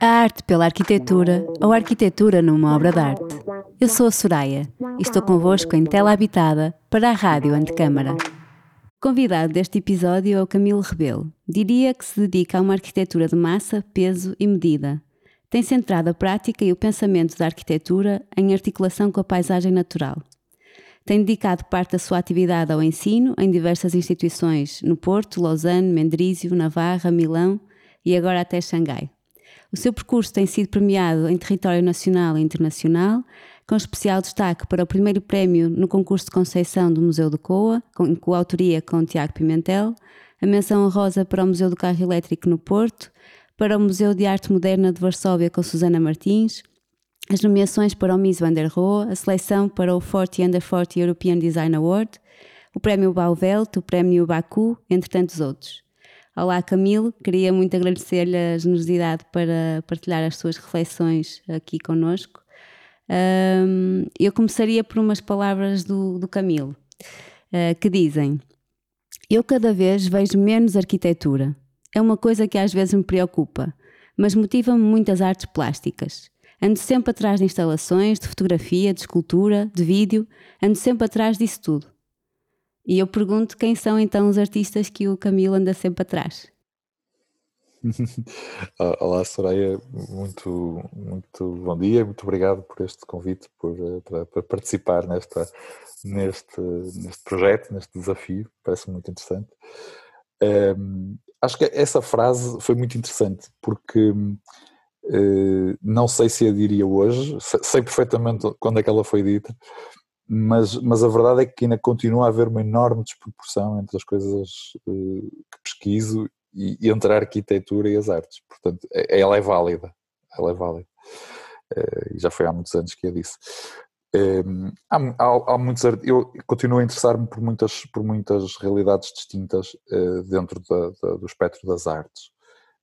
A arte pela arquitetura ou arquitetura numa obra de arte. Eu sou a Soraya e estou convosco em tela habitada para a Rádio Antecâmara. Convidado deste episódio é o Camilo Rebelo. Diria que se dedica a uma arquitetura de massa, peso e medida. Tem centrado a prática e o pensamento da arquitetura em articulação com a paisagem natural. Tem dedicado parte da sua atividade ao ensino em diversas instituições no Porto, Lausanne, Mendrisio, Navarra, Milão e agora até Xangai. O seu percurso tem sido premiado em território nacional e internacional, com especial destaque para o primeiro prémio no concurso de Conceição do Museu de Coa, em coautoria com Tiago Pimentel, a menção honrosa para o Museu do Carro Elétrico no Porto, para o Museu de Arte Moderna de Varsóvia com Susana Martins, as nomeações para o Miss Van der Rohe, a seleção para o 40 Under 40 European Design Award, o Prémio Bauvelt, o Prémio Baku, entre tantos outros. Olá Camilo, queria muito agradecer-lhe a generosidade para partilhar as suas reflexões aqui conosco. Um, eu começaria por umas palavras do, do Camilo, uh, que dizem: Eu cada vez vejo menos arquitetura. É uma coisa que às vezes me preocupa, mas motiva-me muitas artes plásticas. Ando sempre atrás de instalações, de fotografia, de escultura, de vídeo, ando sempre atrás disso tudo. E eu pergunto quem são então os artistas que o Camilo anda sempre atrás. Olá Soraya, muito, muito bom dia, muito obrigado por este convite, por, eh, participar nesta, neste, neste projeto, neste desafio, parece muito interessante. Um, acho que essa frase foi muito interessante, porque uh, não sei se a diria hoje, sei perfeitamente quando é que ela foi dita, mas, mas a verdade é que ainda continua a haver uma enorme desproporção entre as coisas uh, que pesquiso e, entre a arquitetura e as artes. Portanto, ela é válida. Ela é válida. Uh, já foi há muitos anos que eu disse. Ehm, há, há, há, muitos eu continuo a interessar-me por muitas por muitas realidades distintas dentro da, da, do espectro das artes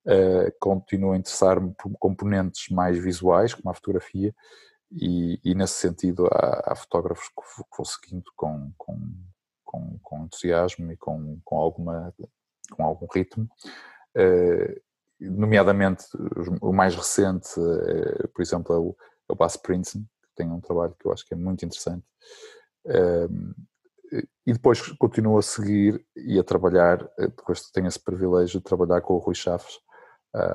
uh, continuo a interessar-me por componentes mais visuais como a fotografia e, e nesse sentido há, há fotógrafos que vou seguindo com, com, com, com, entusiasmo e com, com, alguma, com algum ritmo, uh, nomeadamente o mais recente, uh, por exemplo, é o, é o Bas Princeton, que tem um trabalho que eu acho que é muito interessante. Uh, e depois continuo a seguir e a trabalhar, depois tenho esse privilégio de trabalhar com o Rui Chaves,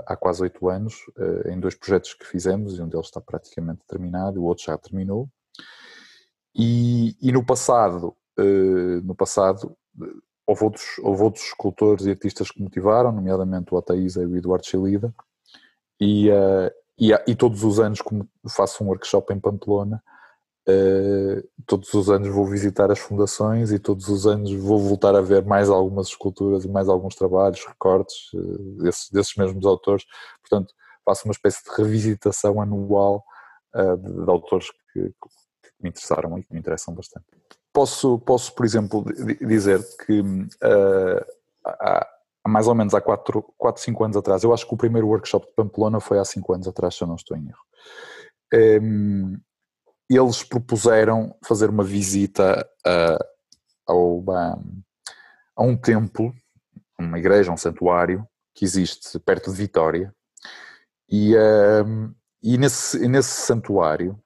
há quase oito anos, eh, em dois projetos que fizemos, e um deles está praticamente terminado, o outro já terminou. E, e no passado, eh, no passado houve outros, houve outros escultores e artistas que motivaram, nomeadamente o Ataísa e o Eduardo Chelida, e, eh, e, e, todos os anos, como faço um workshop em Pamplona, Uh, todos os anos vou visitar as fundações e todos os anos vou voltar a ver mais algumas esculturas e mais alguns trabalhos, recortes uh, desses, desses, mesmos autores. Portanto, faço uma espécie de revisitação anual uh, de, de, autores que, que, me interessaram e que me interessam bastante. Posso, posso por exemplo, dizer que há, há, mais ou menos há 4, 4, 5 anos atrás, eu acho que o primeiro workshop de Pamplona foi há 5 anos atrás, se eu não estou em erro. Um, eles propuseram fazer uma visita a, a, a um templo, uma igreja, um santuário, que existe perto de Vitória, e, e nesse, nesse santuário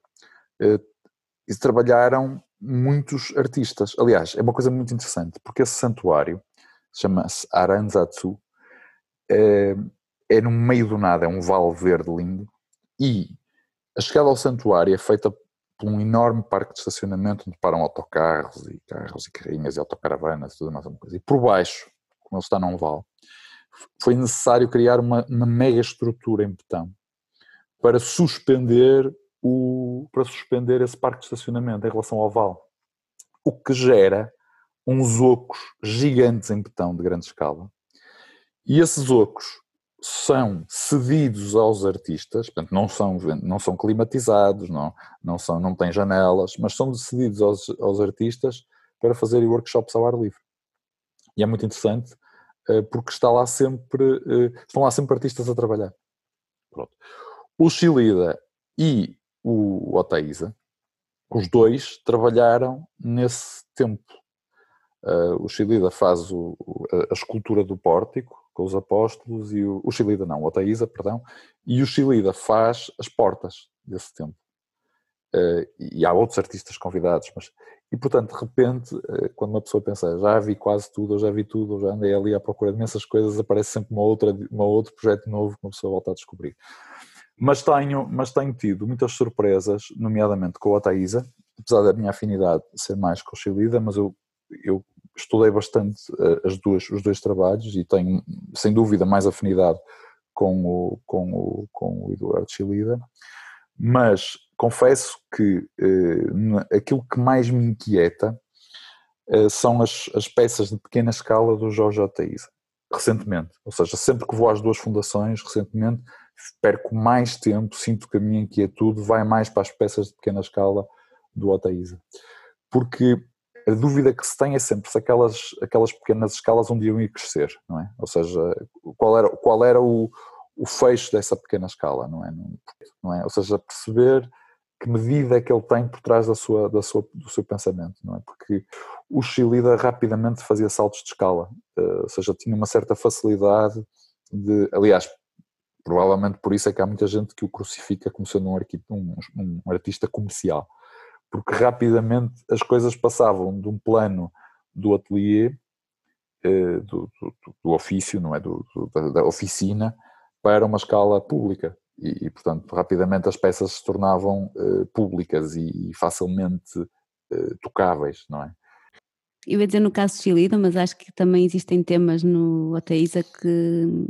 uh, trabalharam muitos artistas. Aliás, é uma coisa muito interessante, porque esse santuário chama-se Aranzatsu, uh, é no meio do nada, é um vale verde lindo, e a chegada ao santuário é feita por um enorme parque de estacionamento onde param autocarros e carros e carrinhas e autocaravanas e tudo mais uma coisa. E por baixo, como ele está num vale, foi necessário criar uma, uma mega estrutura em betão para suspender o para suspender esse parque de estacionamento em relação ao vale. O que gera uns ocos gigantes em betão de grande escala. E esses ocos são cedidos aos artistas, portanto não são, não são climatizados, não, não, são, não têm janelas, mas são cedidos aos, aos artistas para fazerem workshops ao ar livre. E é muito interessante uh, porque está lá sempre, uh, estão lá sempre artistas a trabalhar. Pronto. O Chilida e o Otaísa, os dois trabalharam nesse tempo. Uh, o Chilida faz o, a escultura do pórtico, com os apóstolos e o, o Chilida não, o Otaísa, perdão, e o Chilida faz as portas desse tempo. Uh, e há outros artistas convidados, mas e portanto, de repente, uh, quando uma pessoa pensa já vi quase tudo, ou já vi tudo, ou já andei ali à procura de imensas coisas, aparece sempre uma outra, uma outro projeto novo que uma pessoa volta a descobrir. Mas tenho, mas tenho tido muitas surpresas, nomeadamente com a Otaísa, apesar da minha afinidade ser mais com o Chilida, mas eu, eu estudei bastante uh, as duas, os dois trabalhos e tenho, sem dúvida, mais afinidade com o, com o, com o Eduardo Chilida, mas confesso que uh, aquilo que mais me inquieta uh, são as, as peças de pequena escala do Jorge Otaísa, recentemente, ou seja, sempre que vou às duas fundações, recentemente, perco mais tempo, sinto que a minha inquietude vai mais para as peças de pequena escala do Otaísa, porque a dúvida que se tem é sempre se aquelas, aquelas pequenas escalas onde iam ir crescer, não é? Ou seja, qual era, qual era o, o fecho dessa pequena escala, não é? Não é? Ou seja, perceber que medida é que ele tem por trás da sua, da sua, do seu pensamento, não é? Porque o Chilida rapidamente fazia saltos de escala, eh, ou seja, tinha uma certa facilidade de, aliás, provavelmente por isso é que há muita gente que o crucifica como sendo um, um, um artista comercial, porque rapidamente as coisas passavam de um plano do atelier, eh, do, do, do ofício, não é? Do, da, da, oficina, para uma escala pública. E, e portanto, rapidamente as peças se tornavam uh, públicas e, e facilmente uh, tocáveis, não é? Eu ia dizer no caso de Chilida, mas acho que também existem temas no Oteiza que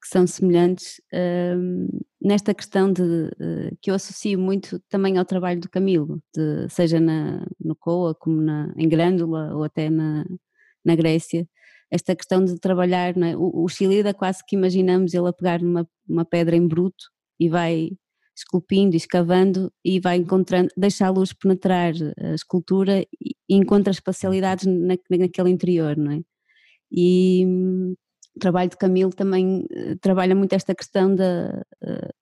que são semelhantes uh, nesta questão de uh, que eu associo muito também ao trabalho do Camilo, de, seja na, no Coa, como na, em Grândola ou até na, na Grécia, esta questão de trabalhar, é? o, o Chilida quase que imaginamos ele a pegar numa uma pedra em bruto e vai esculpindo, escavando e vai encontrando, deixa a luz penetrar a escultura e encontra espacialidades na, naquele interior, não é? E, o trabalho de Camilo também uh, trabalha muito esta questão da, uh,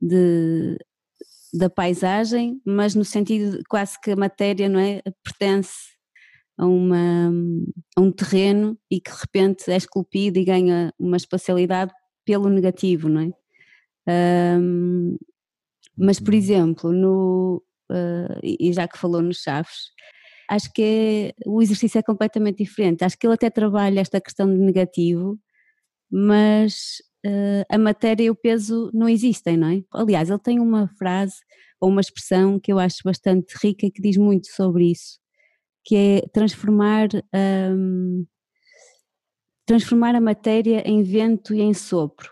de, da paisagem, mas no sentido de quase que a matéria não é, pertence a, uma, a um terreno e que de repente é esculpido e ganha uma espacialidade pelo negativo, não é? Um, mas, por uhum. exemplo, no, uh, e já que falou nos Chaves, acho que é, o exercício é completamente diferente. Acho que ele até trabalha esta questão de negativo, mas uh, a matéria e o peso não existem, não é? Aliás, ele tem uma frase ou uma expressão que eu acho bastante rica e que diz muito sobre isso, que é transformar, um, transformar a matéria em vento e em sopro,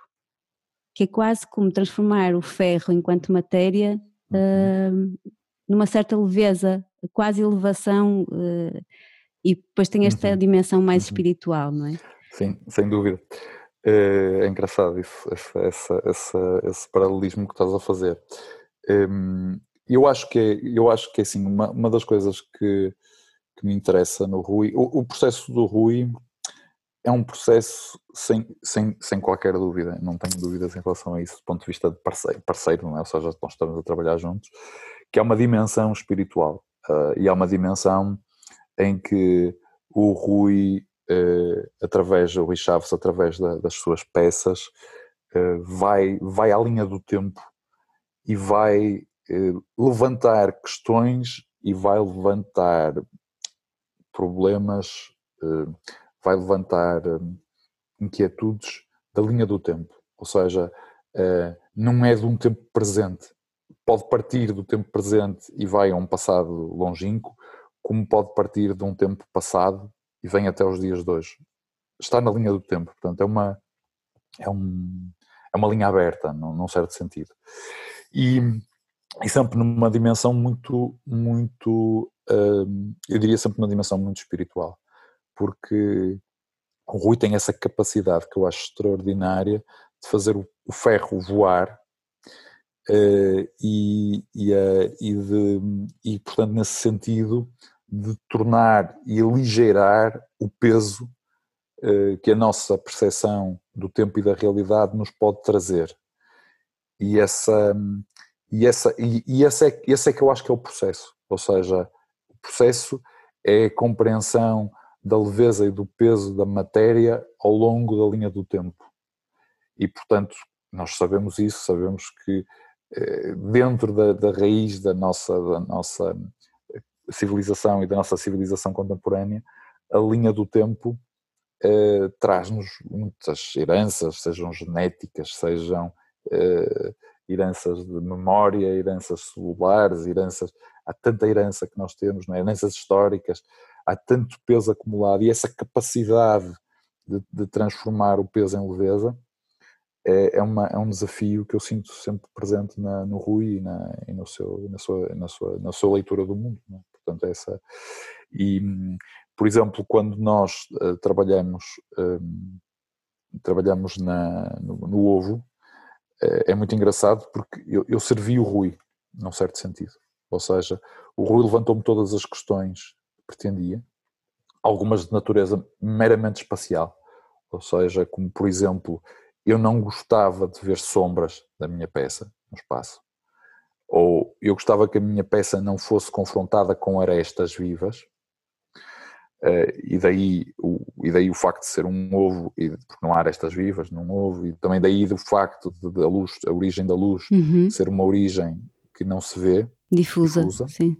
que é quase como transformar o ferro enquanto matéria uh, numa certa leveza, quase elevação, uh, e depois tem esta uhum. dimensão mais uhum. espiritual, não é? Sim, sem dúvida. É, é engraçado isso, essa, essa, essa, esse paralelismo que estás a fazer. Hum, eu acho que é, eu acho que é assim, uma, uma das coisas que, que me interessa no Rui, o, o, processo do Rui é um processo sem, sem, sem qualquer dúvida, não tenho dúvidas em relação a isso, do ponto de vista de parceiro, parceiro não é? ou seja, nós estamos a trabalhar juntos, que é uma dimensão espiritual uh, e é uma dimensão em que o Rui uh, através, o Rui Chaves, através da, das suas peças, uh, vai, vai à linha do tempo e vai levantar questões e vai levantar problemas, vai levantar inquietudes da linha do tempo. Ou seja, não é de um tempo presente. Pode partir do tempo presente e vai a um passado longínquo, como pode partir de um tempo passado e vem até os dias de hoje. Está na linha do tempo, portanto, é uma, é um, é uma linha aberta, num, num certo sentido. E, e sempre numa dimensão muito, muito, hum, eu diria sempre numa dimensão muito espiritual, porque o Rui tem essa capacidade que eu acho extraordinária de fazer o, o ferro voar uh, e, e, uh, e, de, e, portanto, nesse sentido, de tornar e aligeirar o peso uh, que a nossa percepção do tempo e da realidade nos pode trazer. E essa, e essa, e, e esse, é, esse é que eu acho que é o processo. Ou seja, o processo é a compreensão da leveza e do peso da matéria ao longo da linha do tempo. E, portanto, nós sabemos isso, sabemos que dentro da, da, raiz da nossa, da nossa civilização e da nossa civilização contemporânea, a linha do tempo eh, traz-nos muitas heranças, sejam genéticas, sejam eh, heranças de memória, heranças celulares, heranças, há tanta herança que nós temos, é? heranças históricas, há tanto peso acumulado e essa capacidade de, de transformar o peso em leveza é, é, uma, é um desafio que eu sinto sempre presente na, no Rui e, na, e no seu, na, sua, na, sua, na sua leitura do mundo. É? Portanto, essa. E, por exemplo, quando nós uh, trabalhamos, um, trabalhamos na, no, no ovo, uh, é muito engraçado porque eu, eu servi o Rui, num certo sentido. Ou seja, o Rui levantou-me todas as questões que pretendia, algumas de natureza meramente espacial. Ou seja, como por exemplo, eu não gostava de ver sombras da minha peça no espaço, ou eu gostava que a minha peça não fosse confrontada com arestas vivas, uh, e, daí o, e daí o facto de ser um ovo, e, porque não há arestas vivas num ovo, e também daí do facto de, de a luz, a origem da luz uhum. ser uma origem que não se vê, difusa, difusa. sim.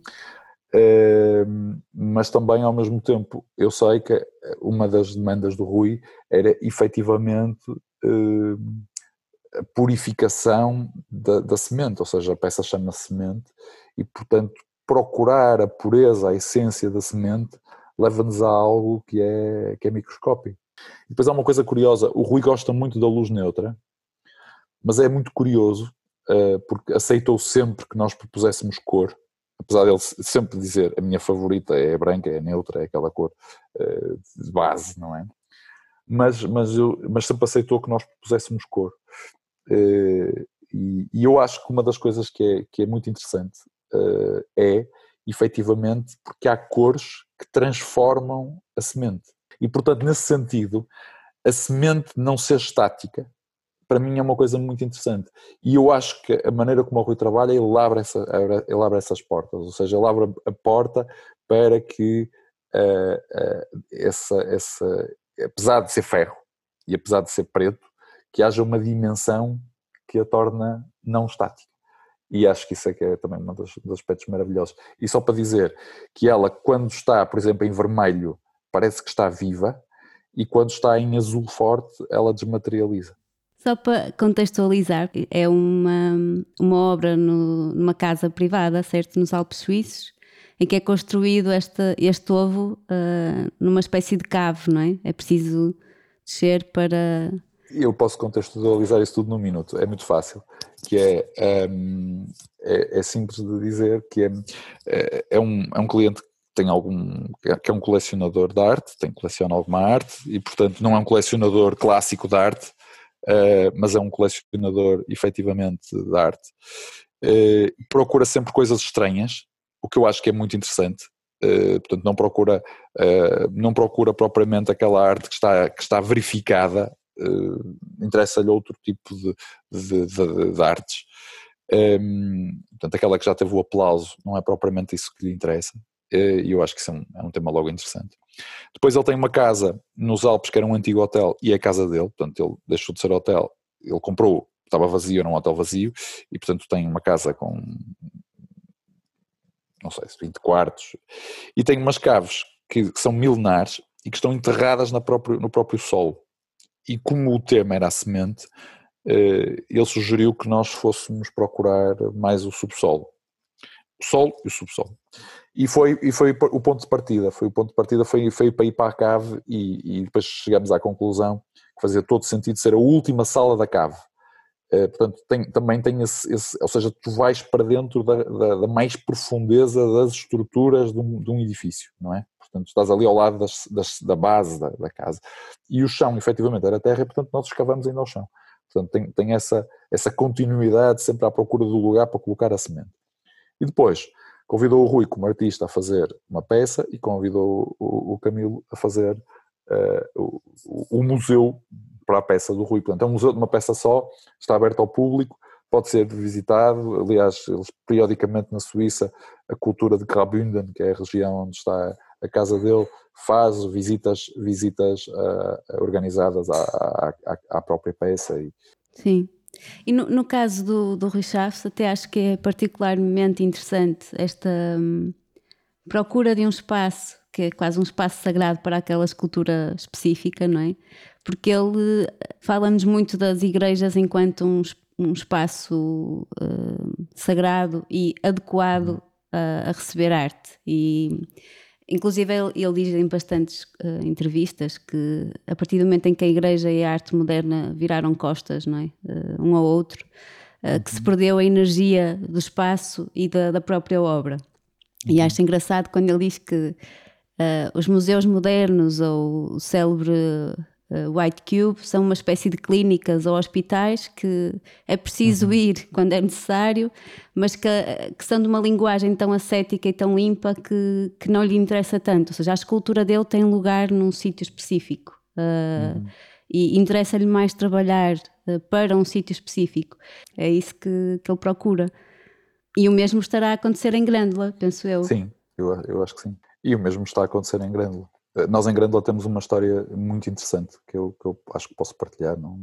Uh, mas também ao mesmo tempo eu sei que uma das demandas do Rui era efetivamente uh, purificação da, da, semente, ou seja, a peça chama semente e, portanto, procurar a pureza, a essência da semente leva-nos a algo que é, que é microscópico. E depois há uma coisa curiosa, o Rui gosta muito da luz neutra, mas é muito curioso uh, porque aceitou sempre que nós propuséssemos cor, apesar dele sempre dizer a minha favorita é branca, é neutra, é aquela cor uh, de base, não é? Mas, mas, eu, mas sempre aceitou que nós puséssemos cor. Uh, e, e, eu acho que uma das coisas que é, que é muito interessante uh, é, efetivamente, porque há cores que transformam a semente. E, portanto, nesse sentido, a semente não ser estática, para mim é uma coisa muito interessante. E eu acho que a maneira como o Rui trabalha, ele abre, essa, ele abre essas portas, ou seja, ele abre a porta para que uh, uh, essa, essa, apesar de ser ferro e apesar de ser preto, que haja uma dimensão que a torna não estática. E acho que isso é que é também um dos, dos aspectos maravilhosos. E só para dizer que ela, quando está, por exemplo, em vermelho, parece que está viva, e quando está em azul forte, ela desmaterializa. Só para contextualizar, é uma, uma obra no, numa casa privada, certo? Nos Alpes Suíços, em que é construído este, este ovo uh, numa espécie de cave, não é? É preciso descer para. Eu posso contextualizar isso tudo num minuto, é muito fácil. Que é, um, é, é, simples de dizer que é, é, é, um, é um cliente que tem algum que é um colecionador de arte, tem coleciona alguma arte e portanto não é um colecionador clássico de arte, uh, mas é um colecionador efetivamente de arte. Uh, procura sempre coisas estranhas, o que eu acho que é muito interessante. Uh, portanto, não procura, uh, não procura propriamente aquela arte que está, que está verificada, uh, interessa-lhe outro tipo de, de, de, de artes. Um, ehm, portanto, aquela que já teve o aplauso, não é propriamente isso que lhe interessa, e eu acho que isso é um, é um, tema logo interessante. Depois ele tem uma casa nos Alpes que era um antigo hotel e é a casa dele, portanto ele deixou de ser hotel, ele comprou, estava vazio, era um hotel vazio, e portanto tem uma casa com não sei, 20 quartos, e tem umas caves que são milenares e que estão enterradas próprio, no próprio solo. E como o tema era a semente, eh, ele sugeriu que nós fôssemos procurar mais o subsolo. O solo e o subsolo. E foi, e foi o ponto de partida, foi o ponto de partida, foi, foi para ir para a cave e, e depois chegamos à conclusão que fazia todo sentido ser a última sala da cave. Eh, portanto, tem, também tem esse, esse, ou seja, tu vais para dentro da, da, da mais profundeza das estruturas de um, de um, edifício, não é? Portanto, estás ali ao lado das, das, da base da, da, casa. E o chão, efetivamente, era terra e, portanto, nós escavamos ainda ao chão. Portanto, tem, tem essa, essa continuidade sempre à procura do lugar para colocar a semente. E depois, convidou o Rui como artista a fazer uma peça e convidou o, o Camilo a fazer uh, o, o museu para a peça do Rui. Portanto, é um museu de uma peça só, está aberto ao público, pode ser visitado. Aliás, eles periodicamente na Suíça, a cultura de Graubünden, que é a região onde está a casa dele, faz visitas, visitas uh, organizadas à, à, à, própria peça. E... Sim. E no, no caso do, do Rui Chaves, até acho que é particularmente interessante esta hum, procura de um espaço que é quase um espaço sagrado para aquela escultura específica, não é? Porque ele fala-nos muito das igrejas enquanto um, um espaço uh, sagrado e adequado a, a, receber arte. E inclusive ele, ele diz em bastantes uh, entrevistas que a partir do momento em que a igreja e a arte moderna viraram costas, não é? Uh, um ao outro, que se uhum. perdeu a energia do espaço e da, da própria obra. E uhum. acho engraçado quando ele diz que Uh, os museus modernos ou o célebre uh, White Cube são uma espécie de clínicas ou hospitais que é preciso uhum. ir quando é necessário, mas que, que, são de uma linguagem tão ascética e tão limpa que, que não lhe interessa tanto. Ou seja, a escultura dele tem lugar num sítio específico. Uh, uhum. E interessa-lhe mais trabalhar para um sítio específico. É isso que, que ele procura. E o mesmo estará a acontecer em Grândola, penso eu. Sim, eu, eu acho que sim. E o mesmo está a acontecer em Grândola. Eh, nós em Grândola temos uma história muito interessante que eu, que eu acho que posso partilhar. Não,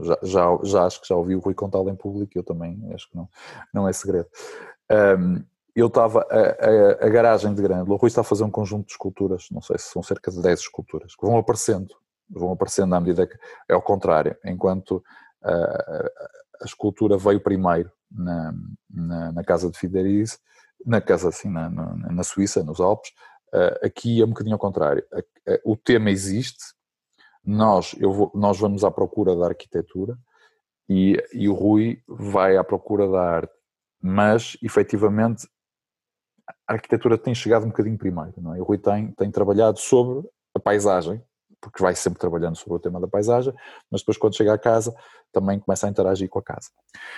já, já, já acho que já ouvi o Rui contá-la em público eu também acho que não, não é segredo. Um, eu estava, a, a, a, garagem de Grândola, o Rui está a fazer um conjunto de esculturas, não sei se são cerca de 10 esculturas, que vão aparecendo, vão aparecendo à medida que é ao contrário, enquanto a, a escultura veio primeiro na, na, na casa de Fideriz, na casa assim, na, na, na Suíça, nos Alpes, Uh, aqui é um bocadinho ao contrário. O tema existe, nós, eu vou, nós vamos à procura da arquitetura e, e o Rui vai à procura da arte, mas efetivamente a arquitetura tem chegado um bocadinho primeiro, não é? O Rui tem, tem trabalhado sobre a paisagem, porque vai sempre trabalhando sobre o tema da paisagem, mas depois quando chega à casa também começa a interagir com a casa.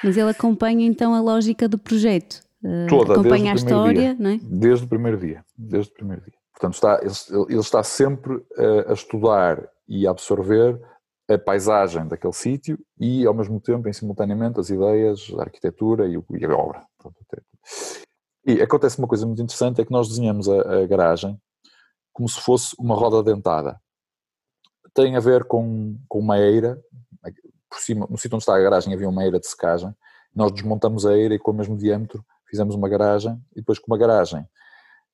Mas ele acompanha então a lógica do projeto. Eh, Toda, acompanha a história, dia, é? Desde o primeiro dia, desde o primeiro dia. Portanto, está, ele, ele está sempre a, a estudar e a absorver a paisagem daquele sítio e, ao mesmo tempo, em simultaneamente, as ideias, a arquitetura e, e a obra. E acontece uma coisa muito interessante, é que nós desenhamos a, a, garagem como se fosse uma roda dentada. Tem a ver com, com uma eira, por cima, no sítio onde está a garagem havia uma eira de secagem, nós desmontamos a eira e com o mesmo diâmetro fizemos uma garagem e depois com uma garagem,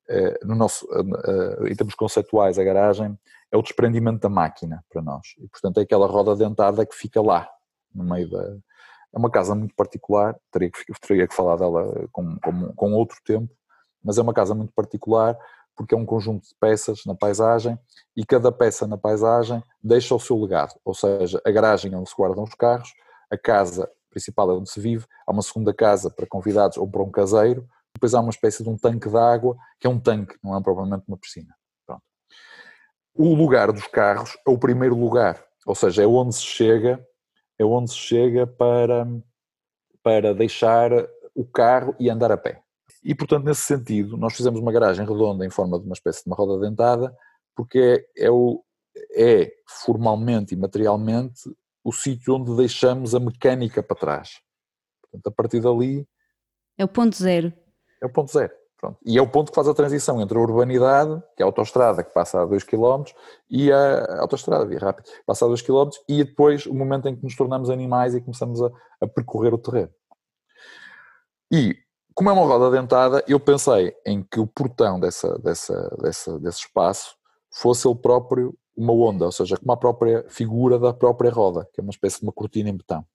eh, no nosso, eh, eh, em termos conceituais, a garagem é o desprendimento da máquina para nós. E, portanto, é aquela roda dentada que fica lá, no meio da. É uma casa muito particular, teria que, teria que falar dela com, com, com outro tempo, mas é uma casa muito particular porque é um conjunto de peças na paisagem e cada peça na paisagem deixa o seu legado. Ou seja, a garagem é onde se guardam os carros, a casa principal é onde se vive, há uma segunda casa para convidados ou para um caseiro, depois há uma espécie de um tanque de água, que é um tanque, não é propriamente uma piscina. Pronto. O lugar dos carros é o primeiro lugar, ou seja, é onde se chega, é onde se chega para, para deixar o carro e andar a pé. E, portanto, nesse sentido, nós fizemos uma garagem redonda em forma de uma espécie de uma roda dentada, porque é, é, o, é formalmente e materialmente o sítio onde deixamos a mecânica para trás. Portanto, a partir dali. É o ponto zero. É o ponto zero. Pronto. E é o ponto que faz a transição entre a urbanidade, que é a autostrada que passa a 2 km, e a autostrada, via rápida, passa a 2 km, e depois o momento em que nos tornamos animais e começamos a, a percorrer o terreno. E, como é uma roda dentada, eu pensei em que o portão dessa, dessa, dessa, desse espaço fosse ele próprio uma onda, ou seja, como a própria figura da própria roda, que é uma espécie de uma cortina em betão.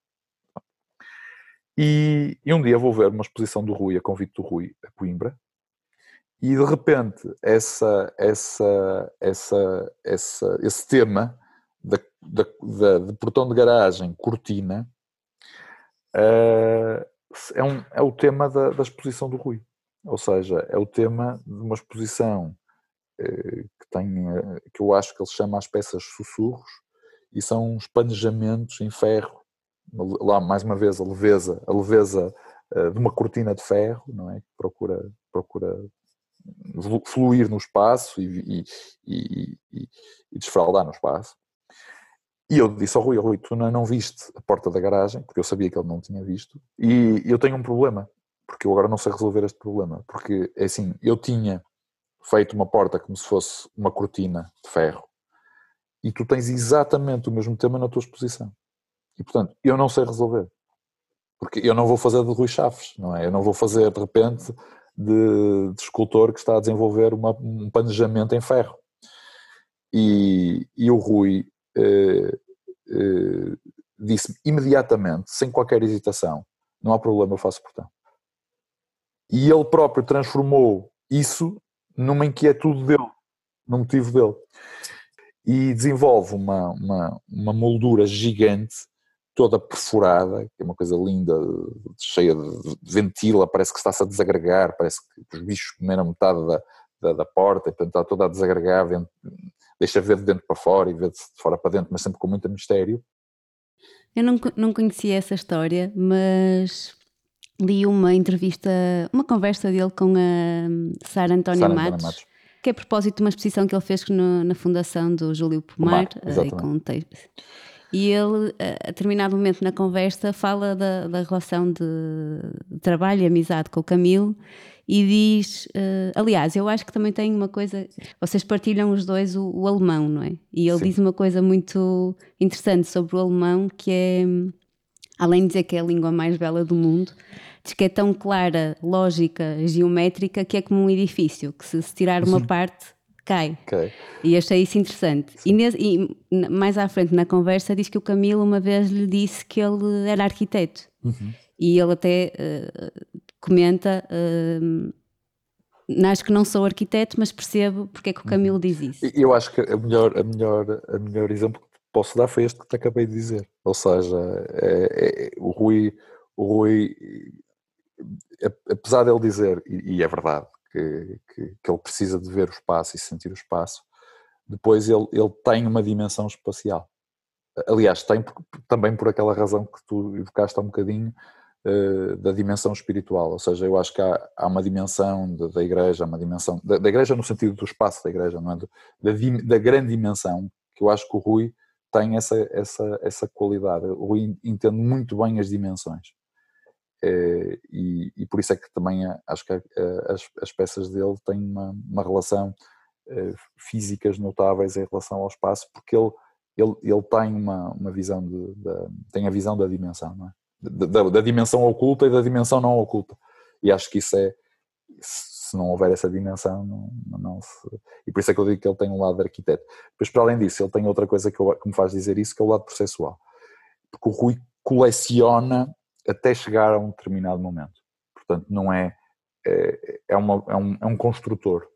E, e, um dia vou ver uma exposição do Rui, a convite do Rui, a Coimbra, e de repente essa, essa, essa, essa, esse tema da, da, da, de portão de garagem, cortina, uh, é, um, é o tema da, da exposição do Rui. Ou seja, é o tema de uma exposição que tem, eh, que eu acho que ele chama as peças sussurros, e são espanejamentos em ferro, lá mais uma vez a leveza, a leveza eh, de uma cortina de ferro, não é? Que procura, procura fluir no espaço e, e, e, e desfraldar no espaço. E eu disse ao Rui, Rui, tu não viste a porta da garagem, porque eu sabia que ele não tinha visto, e eu tenho um problema, porque eu agora não sei resolver este problema, porque é assim, eu tinha feito uma porta como se fosse uma cortina de ferro e tu tens exatamente o mesmo tema na tua exposição. E portanto, eu não sei resolver. Porque eu não vou fazer de Rui Chaves, não é? Eu não vou fazer de repente de, de escultor que está a desenvolver uma, um planejamento em ferro. E, e o Rui eh, eh, disse imediatamente, sem qualquer hesitação, não há problema, eu faço portão. E ele próprio transformou isso numa inquietude dele, num motivo dele. E desenvolve uma, uma, uma moldura gigante toda perfurada, que é uma coisa linda, cheia de ventila, parece que está-se a desagregar, parece que os bichos comeram metade da, da, da porta, e portanto está toda a desagregar, deixa ver de dentro para fora e ver de fora para dentro, mas sempre com muito mistério. Eu não, não conhecia essa história, mas li uma entrevista, uma conversa dele com a Sara Antónia Matos, Matos, que é a propósito de uma exposição que ele fez no, na fundação do Júlio Pomar, Pomar eh, com e ele, a determinado momento na conversa, fala da, da relação de, trabalho e amizade com o Camilo e diz: uh, aliás, eu acho que também tem uma coisa. Vocês partilham os dois o, o alemão, não é? E ele Sim. diz uma coisa muito interessante sobre o alemão que é. Além de dizer que é a língua mais bela do mundo, diz que é tão clara, lógica, geométrica, que é como um edifício, que se, se tirar uma parte cai. Okay. E achei isso interessante. E, e, mais à frente na conversa diz que o Camilo uma vez lhe disse que ele era arquiteto. Uhum. E ele até uh, comenta. Uh, acho que não sou arquiteto, mas percebo porque é que o Camilo uhum. diz isso. Eu acho que a melhor, a melhor, a melhor exemplo posso dar foi este que te acabei de dizer. Ou seja, é, é, o Rui, o Rui, apesar dele dizer, e, e é verdade, que, que, que, ele precisa de ver o espaço e sentir o espaço, depois ele, ele tem uma dimensão espacial. Aliás, tem por, também por aquela razão que tu evocaste há um bocadinho uh, da dimensão espiritual, ou seja, eu acho que há, há uma dimensão da, da igreja, uma dimensão da, da, igreja no sentido do espaço da igreja, não é? Da, da, grande dimensão, que eu acho que o Rui tem essa, essa, essa qualidade. O Rui entende muito bem as dimensões. Eh, e, e, por isso é que também acho que as, as peças dele têm uma, uma relação físicas notáveis em relação ao espaço, porque ele, ele, ele tem uma, uma visão de, de, tem a visão da dimensão, é? Da, da, dimensão oculta e da dimensão não oculta. E acho que isso é, se não houver essa dimensão, não, não se. E por isso é que eu digo que ele tem um lado de arquiteto. Depois, para além disso, ele tem outra coisa que, eu, que me faz dizer isso, que é o lado processual. Porque o Rui coleciona até chegar a um determinado momento. Portanto, não é. É, é, uma, é, um, é um construtor.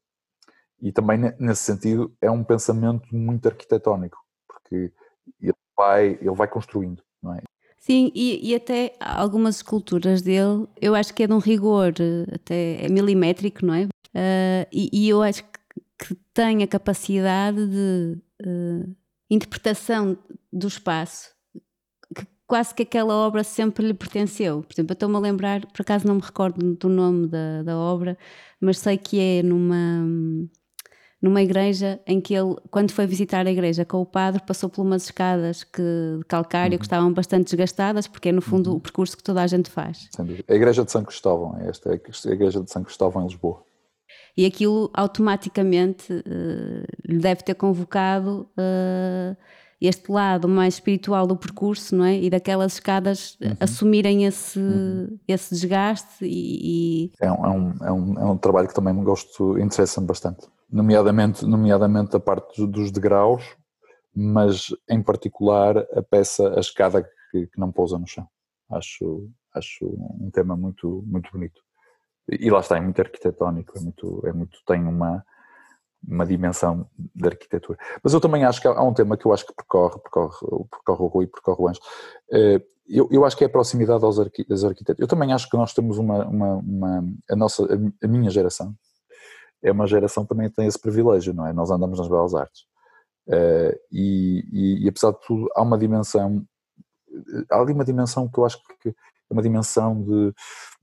E também, nesse sentido, é um pensamento muito arquitetónico, porque ele vai, ele vai construindo, é? Sim, e, e, até algumas esculturas dele, eu acho que é de um rigor até é milimétrico, não é? Uh, e, e, eu acho que, que tem a capacidade de uh, interpretação do espaço quase que aquela obra sempre lhe pertenceu. Por exemplo, eu estou-me a lembrar, por acaso não me recordo do nome da, da obra, mas sei que é numa, numa igreja em que ele, quando foi visitar a igreja com o padre, passou por umas escadas que, de calcário uhum. que estavam bastante desgastadas, porque é no fundo uhum. o percurso que toda a gente faz. A igreja de São Cristóvão, é esta é a igreja de São Cristóvão em Lisboa. E aquilo automaticamente uh, lhe deve ter convocado. Uh, este lado mais espiritual do percurso, não é? E daquelas escadas uhum. assumirem esse, uhum. esse desgaste e... É, um, é, um, é, um, é um trabalho que também me gosto, interessa-me bastante. Nomeadamente, nomeadamente a parte dos degraus, mas em particular a peça, a escada que, que não pousa no chão. Acho, acho um tema muito, muito bonito. E lá está, é muito arquitetónico, é muito, é muito tem uma uma dimensão da arquitetura. Mas eu também acho que há um tema que eu acho que percorre, percorre, percorre o Rui, percorre o Anjo. Eh, eu, eu acho que é a proximidade aos arquitetos. Eu também acho que nós temos uma, uma, uma, a nossa, a minha geração, é uma geração que também tem esse privilégio, não é? Nós andamos nas belas artes. Eh, e, e, e apesar de tudo, há uma dimensão, há ali uma dimensão que eu acho que é uma dimensão de,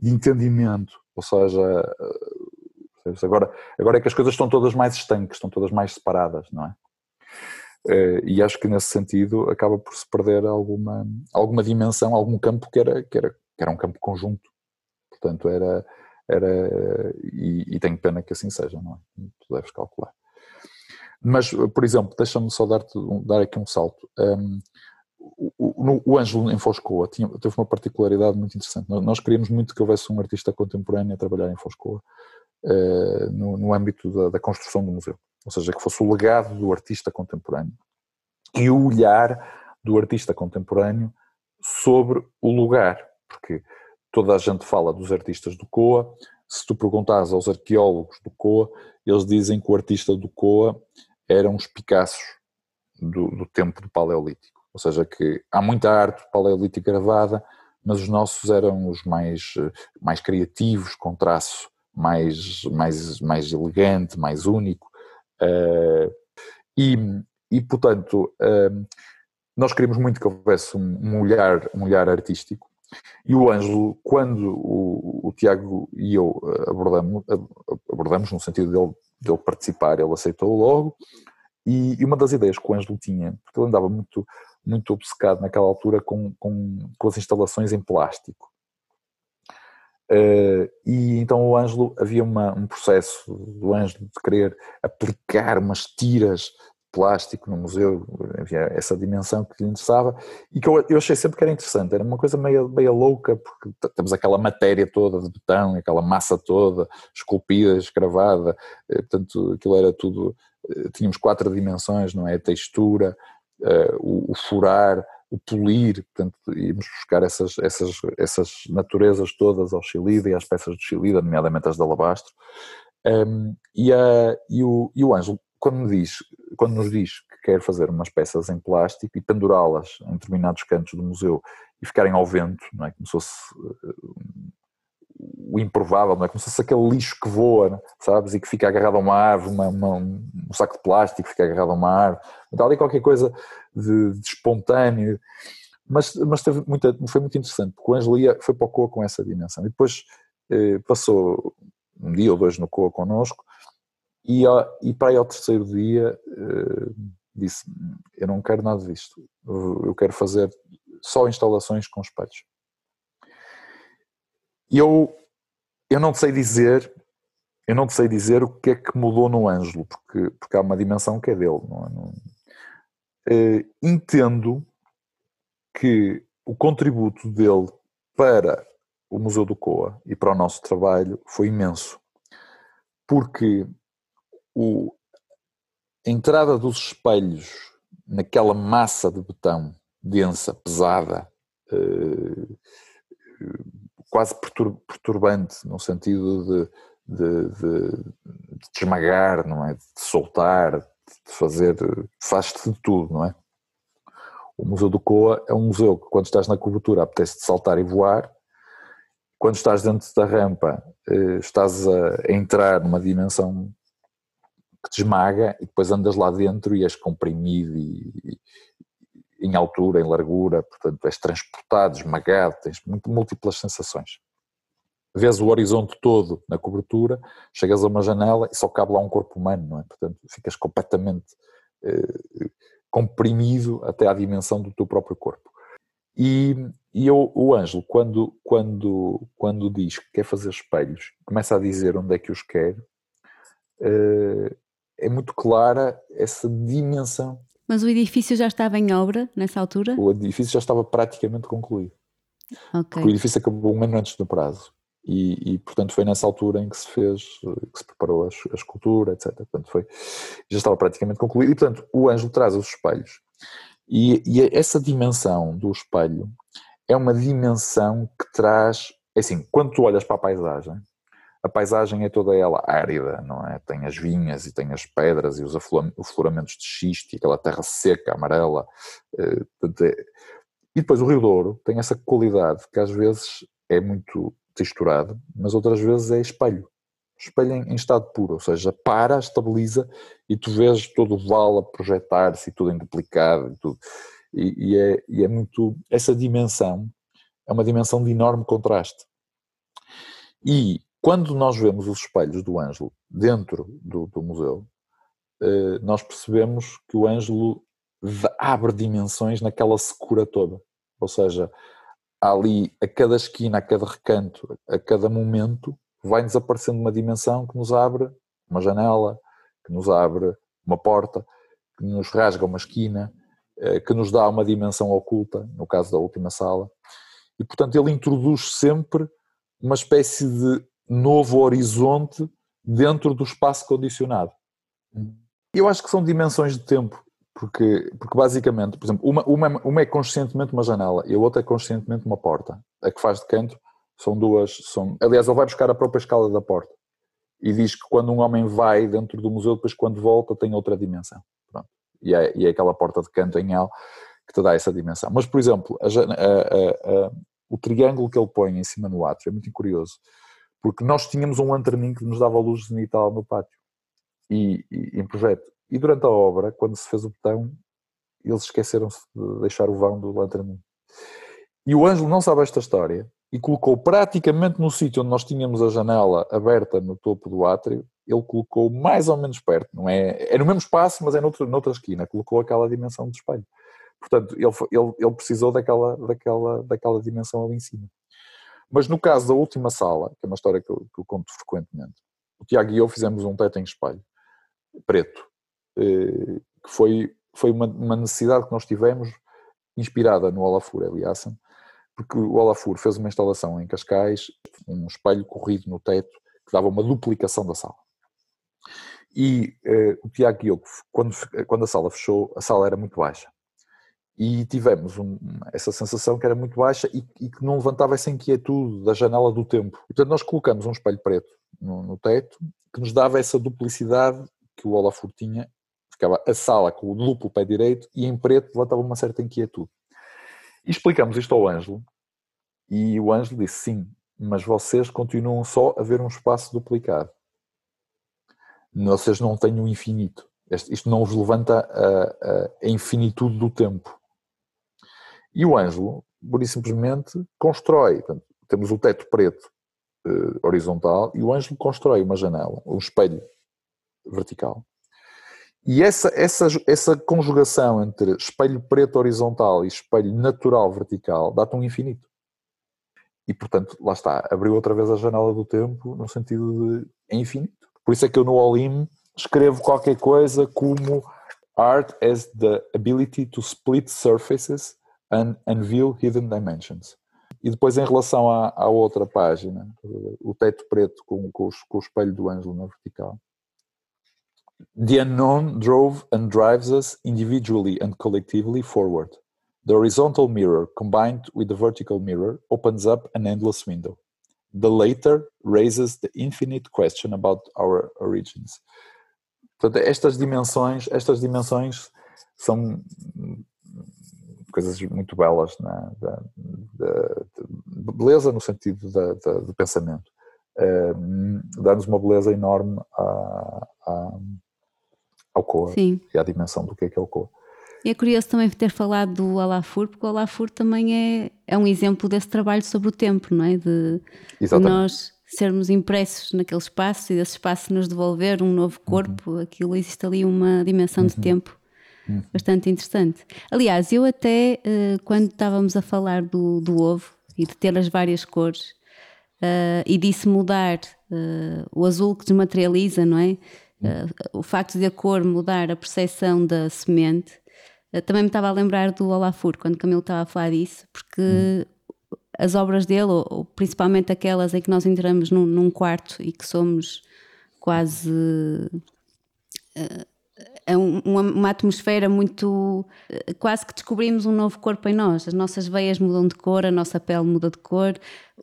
de entendimento, ou seja, Agora, agora é que as coisas estão todas mais estanques, estão todas mais separadas, não é? Eh, e acho que nesse sentido acaba por se perder alguma, alguma dimensão, algum campo que era, que era, que era um campo conjunto. Portanto, era, era, e, e tenho pena que assim seja, não é? Tu deves calcular. Mas, por exemplo, deixa-me só dar, dar aqui um salto. Um, o, o Ângelo em Foscoa tinha, teve uma particularidade muito interessante. Nós, nós, queríamos muito que houvesse um artista contemporâneo a trabalhar em Foscoa uh, no, no, âmbito da, da, construção do museu. Ou seja, que fosse o legado do artista contemporâneo e o olhar do artista contemporâneo sobre o lugar. Porque toda a gente fala dos artistas do Coa. Se tu perguntares aos arqueólogos do Coa, eles dizem que o artista do Coa eram os Picassos do, do tempo do Paleolítico. Ou seja, que há muita arte paleolítica gravada, mas os nossos eram os mais, mais criativos, com traço mais, mais, mais elegante, mais único. Uh, e, e, portanto, uh, nós queríamos muito que houvesse um, olhar, um olhar artístico. E o Ângelo, quando o, o Tiago e eu abordamos, abordamos no sentido dele, dele participar, ele aceitou logo, e, e, uma das ideias que o Ângelo tinha, porque ele andava muito, muito obcecado naquela altura com, com, com as instalações em plástico. Uh, e então o Ângelo, havia uma, um processo do Ângelo de querer aplicar umas tiras plástico no museu, havia essa dimensão que lhe interessava e que eu, eu achei sempre que era interessante, era uma coisa meio, meio louca, porque temos aquela matéria toda de betão, aquela massa toda esculpida, escravada, eh, portanto aquilo era tudo eh, tínhamos quatro dimensões, não é? A textura, uh, o, o, furar, o polir, portanto, íamos buscar essas, essas, essas naturezas todas ao xilida e às peças do xilida, nomeadamente as de alabastro. Um, e, a, e, o, e o Ângelo, quando, diz, quando nos diz que quer fazer umas peças em plástico e pendurá-las em determinados cantos do museu e ficarem ao vento, não é? como se fosse o improvável, não é? Como se fosse aquele lixo que voa, sabes? E que fica agarrado a uma árvore, uma, uma, um saco de plástico fica agarrado a uma árvore. Então, ali qualquer coisa de, de espontâneo. Mas, mas teve muita, foi muito interessante, porque o Ângelo foi para o Coa com essa dimensão. E depois eh, passou um dia ou dois no Coa connosco, e, e para aí ao terceiro dia eh, disse: Eu não quero nada disto, eu quero fazer só instalações com espelhos. E eu, eu não sei dizer, eu não sei dizer o que é que mudou no Ângelo, porque, porque há uma dimensão que é dele. Não é? não, uh, entendo que o contributo dele para o Museu do Coa e para o nosso trabalho foi imenso, porque o, a entrada dos espelhos naquela massa de betão densa, pesada, uh, quase perturbante, no sentido de, de, de, de desmagar, não é? de soltar, de fazer, faz-te de tudo, não é? O Museu do Coa é um museu que quando estás na cobertura apetece de saltar e voar, quando estás dentro da rampa eh, estás a entrar numa dimensão que te esmaga e depois andas lá dentro e és comprimido e, em altura, em largura, portanto és transportado, esmagado, tens múltiplas sensações. Vês o horizonte todo na cobertura, chegas a uma janela e só cabe lá um corpo humano, não é? Portanto, ficas completamente eh, comprimido até à dimensão do teu próprio corpo. E, e eu, o Ângelo, quando, quando, quando diz que quer fazer espelhos, começa a dizer onde é que os quer, eh, é muito clara essa dimensão mas o edifício já estava em obra nessa altura? O edifício já estava praticamente concluído. Okay. o edifício acabou um ano antes do prazo. E, e, portanto foi nessa altura em que se fez, que se preparou a, a escultura, etc. Portanto foi, já estava praticamente concluído. E portanto o Ângelo traz os espelhos. E, e essa dimensão do espelho é uma dimensão que traz, é assim, quando tu olhas para a paisagem, a paisagem é toda ela árida, não é? Tem as vinhas e tem as pedras e os afloramentos de xisto e aquela terra seca, amarela. Eh, é, e depois o Rio Douro tem essa qualidade que às vezes é muito texturado, mas outras vezes é espelho. Espelho em, estado puro, ou seja, para, estabiliza e tu vês todo o vale a projetar-se e tudo em duplicado e tudo. E, e, é, e é muito. Essa dimensão é uma dimensão de enorme contraste. E quando nós vemos os espelhos do Ângelo dentro do, do museu, eh, nós percebemos que o Ângelo abre dimensões naquela secura toda. Ou seja, ali a cada esquina, a cada recanto, a cada momento, vai-nos aparecendo uma dimensão que nos abre uma janela, que nos abre uma porta, que nos rasga uma esquina, eh, que nos dá uma dimensão oculta, no caso da última sala. E, portanto, ele introduz sempre uma espécie de novo horizonte dentro do espaço condicionado. Eu acho que são dimensões de tempo, porque, porque basicamente, por exemplo, uma, uma, uma é conscientemente uma janela e a outra é conscientemente uma porta. A que faz de canto são duas, são, aliás, ele vai buscar a própria escala da porta e diz que quando um homem vai dentro do museu, depois quando volta tem outra dimensão. Pronto. E, é, e é aquela porta de canto em L que te dá essa dimensão. Mas, por exemplo, a, a, a, o triângulo que ele põe em cima no átrio é muito curioso, porque nós tínhamos um lanterninho que nos dava luz zenital no pátio, e, e, em projeto. E durante a obra, quando se fez o botão, eles esqueceram-se de deixar o vão do lanterninho. E o Ângelo não sabe esta história, e colocou praticamente no sítio onde nós tínhamos a janela aberta no topo do átrio, ele colocou mais ou menos perto, não é? É no mesmo espaço, mas é noutra, noutra esquina, colocou aquela dimensão de espelho. Portanto, ele, ele, ele precisou daquela, daquela, daquela dimensão ali em cima. Mas no caso da última sala, que é uma história que eu, que eu conto frequentemente, o Tiago e eu fizemos um teto em espelho, preto, eh, que foi, foi uma, uma necessidade que nós tivemos, inspirada no Olafur Eliasson, porque o Olafur fez uma instalação em Cascais, um espelho corrido no teto, que dava uma duplicação da sala. E eh, o Tiago e eu, quando, quando a sala fechou, a sala era muito baixa. E tivemos um, essa sensação que era muito baixa e, e, que não levantava essa inquietude da janela do tempo. Portanto, nós colocamos um espelho preto no, no teto que nos dava essa duplicidade que o Olafur tinha. Ficava a sala com o duplo pé direito e em preto levantava uma certa inquietude. E explicamos isto ao Ângelo, e o Ângelo disse: sim, mas vocês continuam só a ver um espaço duplicado. Vocês não têm o um infinito. Isto não vos levanta a, a, infinitude do tempo. E o Ângelo, por simplesmente, constrói. Portanto, temos o teto preto uh, horizontal e o Ângelo constrói uma janela, um espelho vertical. E essa, essa, essa conjugação entre espelho preto horizontal e espelho natural vertical dá-te um infinito. E, portanto, lá está, abriu outra vez a janela do tempo no sentido de é infinito. Por isso é que eu no Olim escrevo qualquer coisa como Art as the ability to split surfaces and unveil hidden dimensions. E depois, em relação à, à outra página, o teto preto com, com, com o espelho do ângelo na vertical, The unknown drove and drives us individually and collectively forward. The horizontal mirror, combined with the vertical mirror, opens up an endless window. The later raises the infinite question about our origins. Portanto, estas dimensões, estas dimensões são coisas muito belas, né? da, da, da, beleza no sentido da, do pensamento. Uh, Dá-nos uma beleza enorme à, à, ao Coa Sim. e à dimensão do que é que é o Coa. E é curioso também ter falado do Alafur, porque o Alafur também é, é um exemplo desse trabalho sobre o tempo, não é? De, de nós sermos impressos naquele espaço e desse espaço nos devolver um novo uhum. corpo, uhum. aquilo existe ali uma dimensão uhum. de tempo uhum. bastante interessante. Aliás, eu até, eh, quando estávamos a falar do, do ovo e de ter as várias cores, Uh, e disse mudar uh, o azul que desmaterializa, não é? Uh, o facto de a cor mudar a percepção da semente, uh, também me estava a lembrar do Olafur, quando Camilo estava a falar disso, porque hum. as obras dele, ou, principalmente aquelas em que nós entramos num, num quarto e que somos quase. Uh, uma, uma, atmosfera muito. quase que descobrimos um novo corpo em nós. As nossas veias mudam de cor, a nossa pele muda de cor,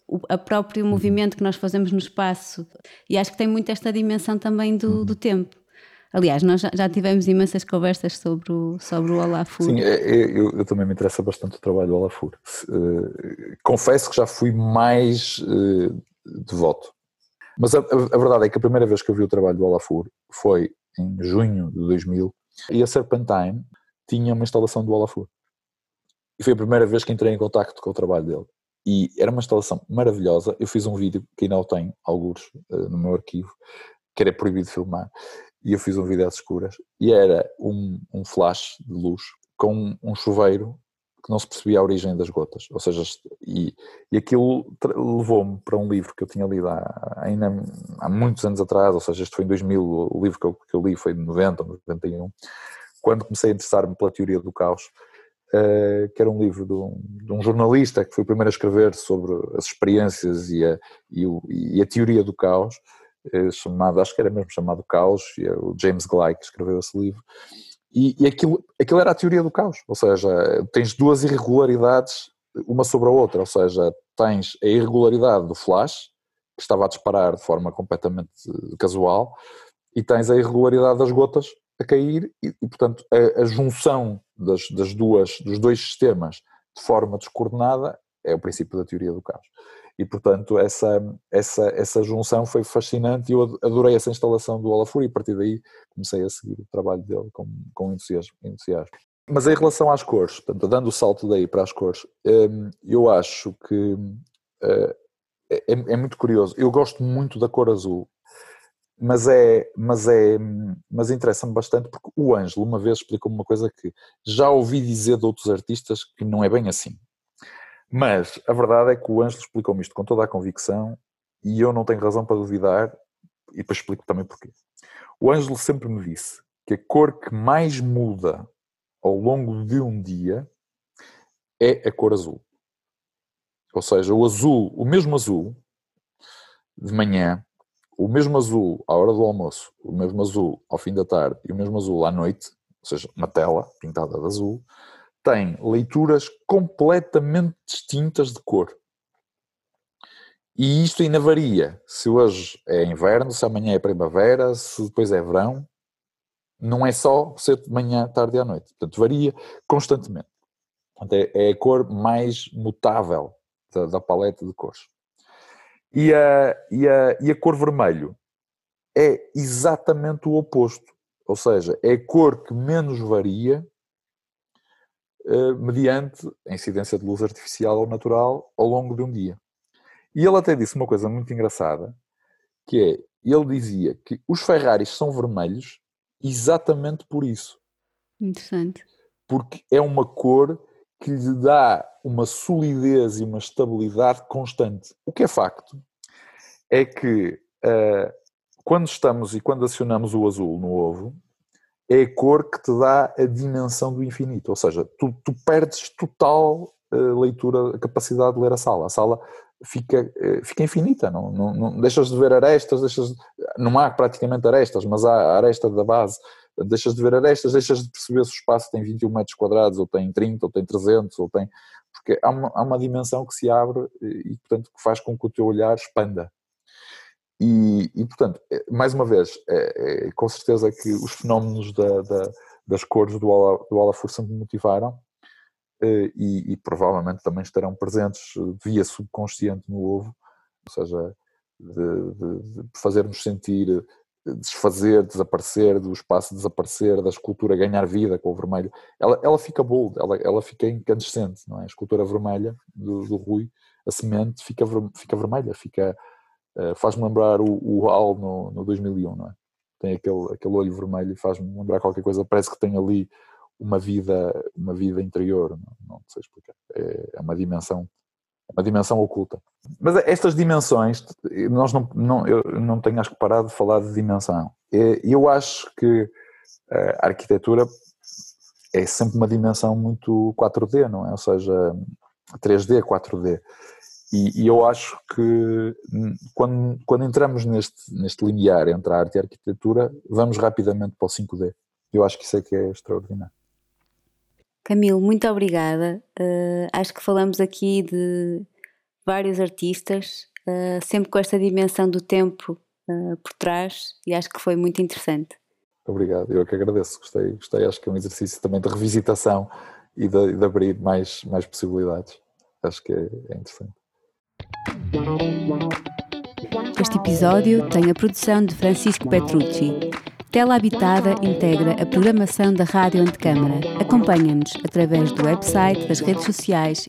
o a próprio uhum. movimento que nós fazemos no espaço. E acho que tem muito esta dimensão também do, uhum. do tempo. Aliás, nós já, tivemos imensas conversas sobre o, sobre o Olafur. Sim, é, é, eu, eu, também me interessa bastante o trabalho do Olafur. Uh, confesso que já fui mais uh, devoto. Mas a, a, verdade é que a primeira vez que eu vi o trabalho do Olafur foi em junho de 2000 e a Serpentine tinha uma instalação do Olafur. E foi a primeira vez que entrei em contato com o trabalho dele. E era uma instalação maravilhosa. Eu fiz um vídeo que ainda o tenho, alguns, uh, no meu arquivo, que era proibido filmar. E eu fiz um vídeo às escuras. E era um, um flash de luz com um chuveiro que não se percebia a origem das gotas. Ou seja, e, e aquilo levou-me para um livro que eu tinha lido há, ainda há muitos anos atrás, ou seja, este foi em 2000, o livro que eu, que eu li foi de 90 ou 91, quando comecei a interessar-me pela teoria do caos, uh, que era um livro de um, de um, jornalista que foi o primeiro a escrever sobre as experiências e a, e, o, e a teoria do caos, uh, chamado, acho que era mesmo chamado Caos, e é o James Gleick que escreveu esse livro, e, e aquilo, aquilo era a teoria do caos, ou seja, tens duas irregularidades uma sobre a outra, ou seja, tens a irregularidade do flash, que estava a disparar de forma completamente casual, e tens a irregularidade das gotas a cair, e, e portanto a, a junção das, das, duas, dos dois sistemas de forma descoordenada é o princípio da teoria do caos. E portanto essa, essa, essa junção foi fascinante e eu adorei essa instalação do Olafur e a partir daí comecei a seguir o trabalho dele com, com entusiasmo. entusiasmo. Mas em relação às cores, portanto, dando o salto daí para as cores, hum, eu acho que eh, é, é muito curioso. Eu gosto muito da cor azul, mas é, mas é, mas interessa-me bastante porque o Ângelo uma vez explicou-me uma coisa que já ouvi dizer de outros artistas que não é bem assim. Mas a verdade é que o Ângelo explicou-me isto com toda a convicção e eu não tenho razão para duvidar e depois explico também porquê. O Ângelo sempre me disse que a cor que mais muda ao longo de um dia é a cor azul. Ou seja, o azul, o mesmo azul de manhã, o mesmo azul à hora do almoço, o mesmo azul ao fim da tarde e o mesmo azul à noite, ou seja, uma tela pintada de azul, tem leituras completamente distintas de cor. E isto ainda varia. Se hoje é inverno, se amanhã é primavera, se depois é verão, não é só ser de manhã, tarde e à noite. Portanto, varia constantemente. Portanto, é, é a cor mais mutável da, da paleta de cores. E a, e, a, e a cor vermelho é exatamente o oposto. Ou seja, é a cor que menos varia mediante a incidência de luz artificial ou natural ao longo de um dia. E ele até disse uma coisa muito engraçada, que é, ele dizia que os Ferraris são vermelhos exatamente por isso. Interessante. Porque é uma cor que lhe dá uma solidez e uma estabilidade constante. O que é facto é que uh, quando estamos e quando acionamos o azul no ovo, é a cor que te dá a dimensão do infinito. Ou seja, tu, tu perdes total uh, leitura, a capacidade de ler a sala. A sala fica, uh, fica infinita, não, não, não, deixas de ver arestas, deixas de, não há praticamente arestas, mas há a aresta da base, deixas de ver arestas, deixas de perceber se o espaço tem 21 metros quadrados, ou tem 30, ou tem 300, ou tem... Porque há uma, há uma dimensão que se abre e, portanto, que faz com que o teu olhar expanda. E, e portanto, é, mais uma vez, é, é, com certeza que os fenómenos da, da, das cores do, Ola, do Olafur me motivaram eh, e, e, provavelmente também estarão presentes via subconsciente no ovo, ou seja, de, de, de fazer-nos sentir desfazer, desaparecer, do espaço desaparecer, da escultura ganhar vida com o vermelho, ela, ela fica bold, ela, ela fica incandescente, não é? A escultura vermelha do, do Rui, a semente fica, fica vermelha, fica, uh, faz-me lembrar o, o no, no 2001, não é? Tem aquele, aquele olho vermelho e faz-me lembrar qualquer coisa, parece que tem ali uma vida, uma vida interior, não, não sei explicar, é, é uma dimensão uma dimensão oculta. Mas estas dimensões, nós não, não, eu não tenho acho que parado de falar de dimensão. Eu acho que a arquitetura é sempre uma dimensão muito 4D, não é? Ou seja, 3D, 4D. E, e eu acho que quando, quando entramos neste, neste limiar entre a arte e a arquitetura, vamos rapidamente para o 5D. Eu acho que isso é que é extraordinário. Camilo, muito obrigada. Uh, acho que falamos aqui de vários artistas, uh, sempre com esta dimensão do tempo uh, por trás, e acho que foi muito interessante. Obrigado, eu é que agradeço, gostei, gostei. Acho que é um exercício também de revisitação e de, de abrir mais, mais possibilidades. Acho que é, é interessante. Este episódio tem a produção de Francisco Petrucci. Tela Habitada integra a programação da Rádio Antecâmara. Acompanha-nos através do website, das redes sociais